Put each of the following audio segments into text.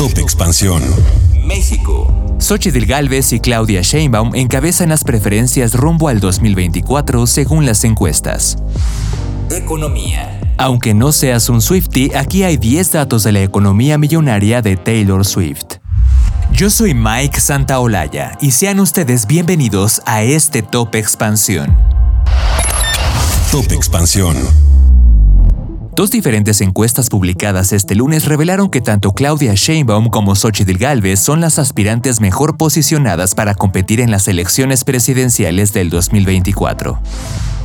Top Expansión. México. Xochitl Galvez y Claudia Sheinbaum encabezan las preferencias rumbo al 2024 según las encuestas. Economía. Aunque no seas un Swifty, aquí hay 10 datos de la economía millonaria de Taylor Swift. Yo soy Mike Santaolalla y sean ustedes bienvenidos a este Top Expansión. Top Expansión. Dos diferentes encuestas publicadas este lunes revelaron que tanto Claudia Sheinbaum como Xochitl Galvez son las aspirantes mejor posicionadas para competir en las elecciones presidenciales del 2024.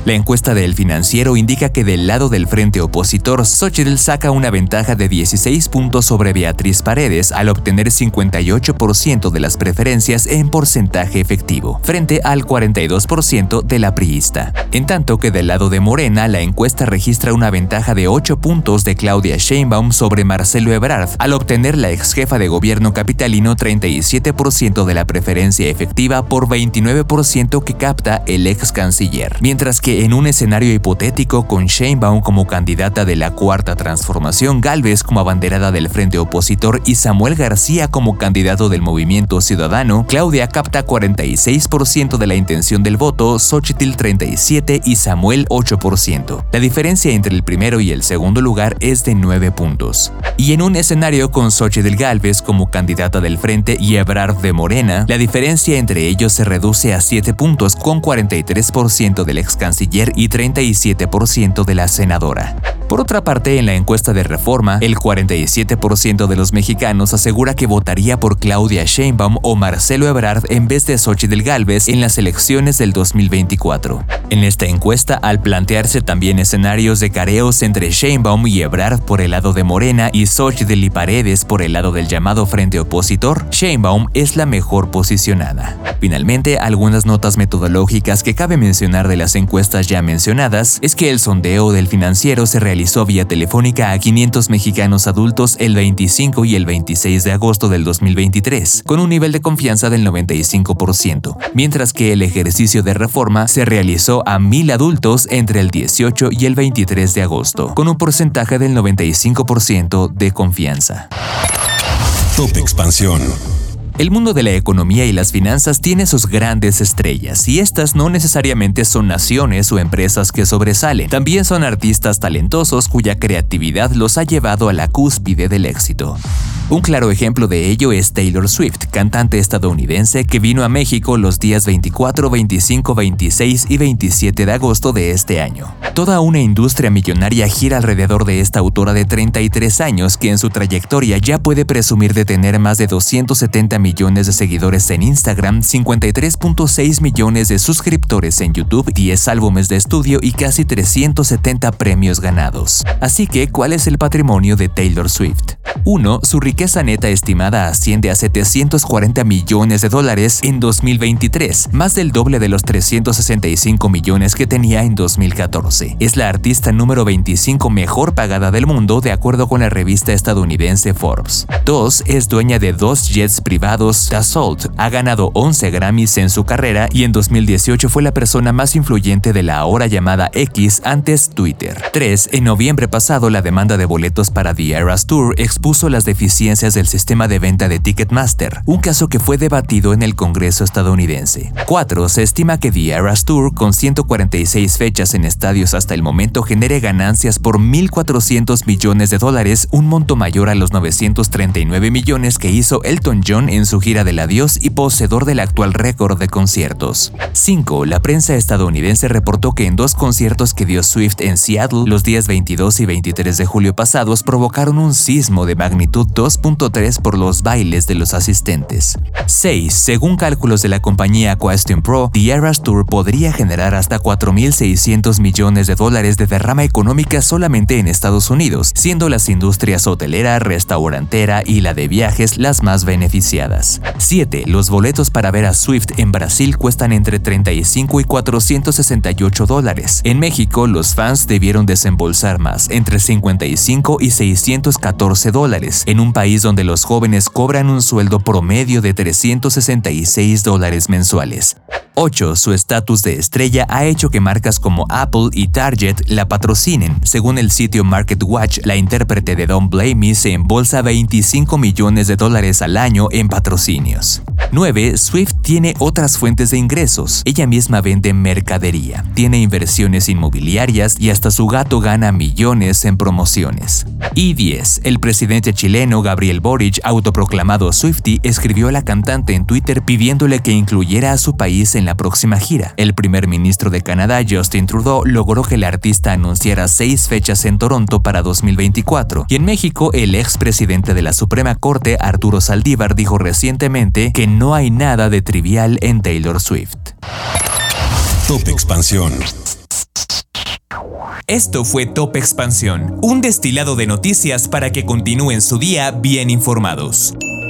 La encuesta del financiero indica que del lado del frente opositor, Xochitl saca una ventaja de 16 puntos sobre Beatriz Paredes al obtener 58% de las preferencias en porcentaje efectivo, frente al 42% de la priista. En tanto que del lado de Morena, la encuesta registra una ventaja de 8 puntos de Claudia Sheinbaum sobre Marcelo Ebrard, al obtener la ex jefa de gobierno capitalino 37% de la preferencia efectiva por 29% que capta el ex canciller, mientras que en un escenario hipotético con Sheinbaum como candidata de la Cuarta Transformación, Galvez como abanderada del Frente Opositor y Samuel García como candidato del Movimiento Ciudadano, Claudia capta 46% de la intención del voto, Xochitl 37% y Samuel 8%. La diferencia entre el primero y el segundo lugar es de 9 puntos. Y en un escenario con Xochitl Galvez como candidata del Frente y Ebrard de Morena, la diferencia entre ellos se reduce a 7 puntos con 43% del ex canciller y 37% de la senadora. Por otra parte, en la encuesta de reforma, el 47% de los mexicanos asegura que votaría por Claudia Sheinbaum o Marcelo Ebrard en vez de Xochitl Galvez en las elecciones del 2024. En esta encuesta, al plantearse también escenarios de careos entre Sheinbaum y Ebrard por el lado de Morena y Xochitl y Paredes por el lado del llamado Frente Opositor, Sheinbaum es la mejor posicionada. Finalmente, algunas notas metodológicas que cabe mencionar de las encuestas ya mencionadas es que el sondeo del financiero se realizó realizó vía telefónica a 500 mexicanos adultos el 25 y el 26 de agosto del 2023, con un nivel de confianza del 95%, mientras que el ejercicio de reforma se realizó a 1.000 adultos entre el 18 y el 23 de agosto, con un porcentaje del 95% de confianza. Top Expansión. El mundo de la economía y las finanzas tiene sus grandes estrellas, y estas no necesariamente son naciones o empresas que sobresalen, también son artistas talentosos cuya creatividad los ha llevado a la cúspide del éxito. Un claro ejemplo de ello es Taylor Swift, cantante estadounidense que vino a México los días 24, 25, 26 y 27 de agosto de este año. Toda una industria millonaria gira alrededor de esta autora de 33 años que en su trayectoria ya puede presumir de tener más de 270 millones de seguidores en Instagram, 53.6 millones de suscriptores en YouTube, 10 álbumes de estudio y casi 370 premios ganados. Así que, ¿cuál es el patrimonio de Taylor Swift? 1. Su neta estimada asciende a 740 millones de dólares en 2023, más del doble de los 365 millones que tenía en 2014. Es la artista número 25 mejor pagada del mundo de acuerdo con la revista estadounidense Forbes. 2. Es dueña de dos jets privados Dassault. Ha ganado 11 Grammys en su carrera y en 2018 fue la persona más influyente de la ahora llamada X antes Twitter. 3. En noviembre pasado la demanda de boletos para The Eras Tour expuso las deficiencias del sistema de venta de Ticketmaster, un caso que fue debatido en el Congreso estadounidense. 4. Se estima que The Eras Tour, con 146 fechas en estadios hasta el momento, genere ganancias por 1.400 millones de dólares, un monto mayor a los 939 millones que hizo Elton John en su gira del adiós y poseedor del actual récord de conciertos. 5. La prensa estadounidense reportó que en dos conciertos que dio Swift en Seattle los días 22 y 23 de julio pasados provocaron un sismo de magnitud 2.3 por los bailes de los asistentes. 6. Según cálculos de la compañía Question Pro, The Eras Tour podría generar hasta 4.600 millones de dólares de derrama económica solamente en Estados Unidos, siendo las industrias hotelera, restaurantera y la de viajes las más beneficiadas. 7. Los boletos para ver a Swift en Brasil cuestan entre 35 y 468 dólares. En México, los fans debieron desembolsar más, entre 55 y 614 dólares dólares, en un país donde los jóvenes cobran un sueldo promedio de 366 dólares mensuales. 8. Su estatus de estrella ha hecho que marcas como Apple y Target la patrocinen. Según el sitio MarketWatch, la intérprete de Don't Blame Me se embolsa 25 millones de dólares al año en patrocinios. 9. Swift tiene otras fuentes de ingresos. Ella misma vende mercadería, tiene inversiones inmobiliarias y hasta su gato gana millones en promociones. Y 10. El presidente chileno Gabriel Boric, autoproclamado Swifty, escribió a la cantante en Twitter pidiéndole que incluyera a su país en la próxima gira. El primer ministro de Canadá, Justin Trudeau, logró que el artista anunciara seis fechas en Toronto para 2024. Y en México, el expresidente de la Suprema Corte, Arturo Saldívar, dijo recientemente que no hay nada de trivial en Taylor Swift. Top Expansión. Esto fue Top Expansión, un destilado de noticias para que continúen su día bien informados.